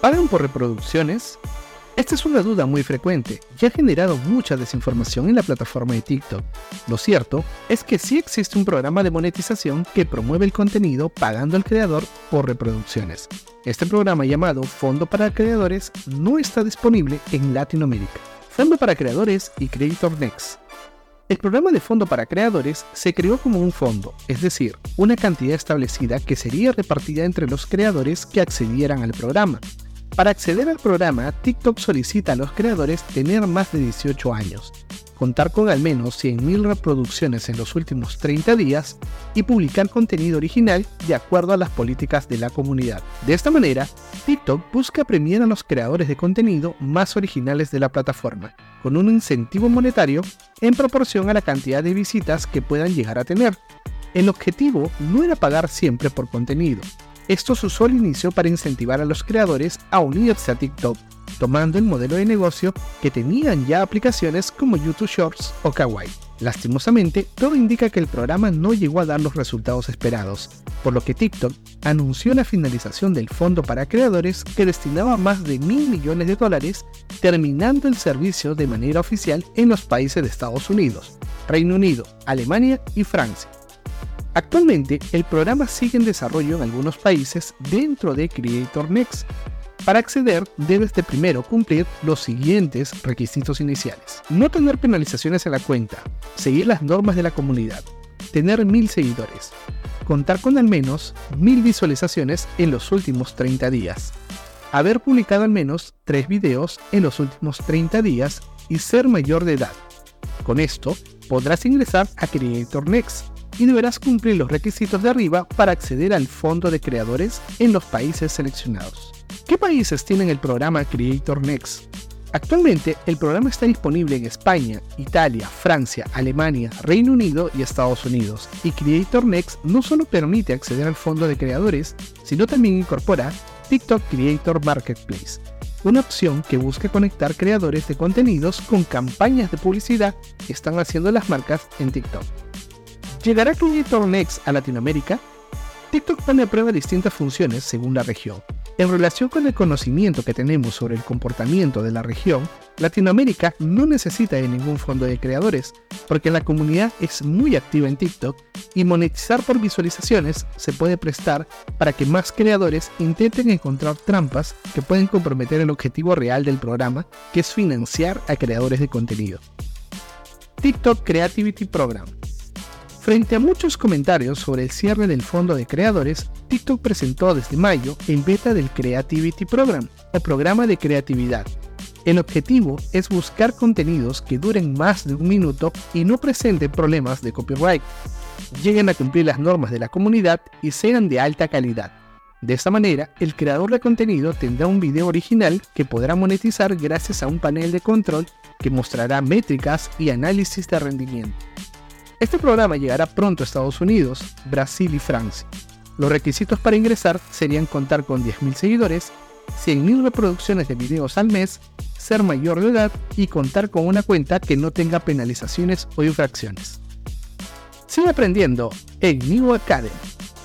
¿Pagan por reproducciones? Esta es una duda muy frecuente y ha generado mucha desinformación en la plataforma de TikTok. Lo cierto es que sí existe un programa de monetización que promueve el contenido pagando al creador por reproducciones. Este programa llamado Fondo para Creadores no está disponible en Latinoamérica. Fondo para Creadores y Creator Next. El programa de Fondo para Creadores se creó como un fondo, es decir, una cantidad establecida que sería repartida entre los creadores que accedieran al programa. Para acceder al programa, TikTok solicita a los creadores tener más de 18 años, contar con al menos 100.000 reproducciones en los últimos 30 días y publicar contenido original de acuerdo a las políticas de la comunidad. De esta manera, TikTok busca premiar a los creadores de contenido más originales de la plataforma, con un incentivo monetario en proporción a la cantidad de visitas que puedan llegar a tener. El objetivo no era pagar siempre por contenido, esto se usó al inicio para incentivar a los creadores a unirse a TikTok, tomando el modelo de negocio que tenían ya aplicaciones como YouTube Shorts o Kawaii. Lastimosamente, todo indica que el programa no llegó a dar los resultados esperados, por lo que TikTok anunció la finalización del fondo para creadores que destinaba más de mil millones de dólares, terminando el servicio de manera oficial en los países de Estados Unidos, Reino Unido, Alemania y Francia. Actualmente, el programa sigue en desarrollo en algunos países dentro de Creator Next. Para acceder, debes de primero cumplir los siguientes requisitos iniciales. No tener penalizaciones en la cuenta, seguir las normas de la comunidad, tener mil seguidores, contar con al menos mil visualizaciones en los últimos 30 días, haber publicado al menos 3 videos en los últimos 30 días y ser mayor de edad. Con esto, podrás ingresar a Creator Next y deberás cumplir los requisitos de arriba para acceder al fondo de creadores en los países seleccionados. ¿Qué países tienen el programa Creator Next? Actualmente el programa está disponible en España, Italia, Francia, Alemania, Reino Unido y Estados Unidos. Y Creator Next no solo permite acceder al fondo de creadores, sino también incorpora TikTok Creator Marketplace, una opción que busca conectar creadores de contenidos con campañas de publicidad que están haciendo las marcas en TikTok. ¿Llegará Creator Next a Latinoamérica? TikTok pone a prueba distintas funciones según la región. En relación con el conocimiento que tenemos sobre el comportamiento de la región, Latinoamérica no necesita de ningún fondo de creadores, porque la comunidad es muy activa en TikTok y monetizar por visualizaciones se puede prestar para que más creadores intenten encontrar trampas que pueden comprometer el objetivo real del programa, que es financiar a creadores de contenido. TikTok Creativity Program Frente a muchos comentarios sobre el cierre del fondo de creadores, TikTok presentó desde mayo el beta del Creativity Program, el programa de creatividad. El objetivo es buscar contenidos que duren más de un minuto y no presenten problemas de copyright, lleguen a cumplir las normas de la comunidad y sean de alta calidad. De esta manera, el creador de contenido tendrá un video original que podrá monetizar gracias a un panel de control que mostrará métricas y análisis de rendimiento. Este programa llegará pronto a Estados Unidos, Brasil y Francia. Los requisitos para ingresar serían contar con 10.000 seguidores, 100.000 reproducciones de videos al mes, ser mayor de edad y contar con una cuenta que no tenga penalizaciones o infracciones. Sigue aprendiendo en New Academy.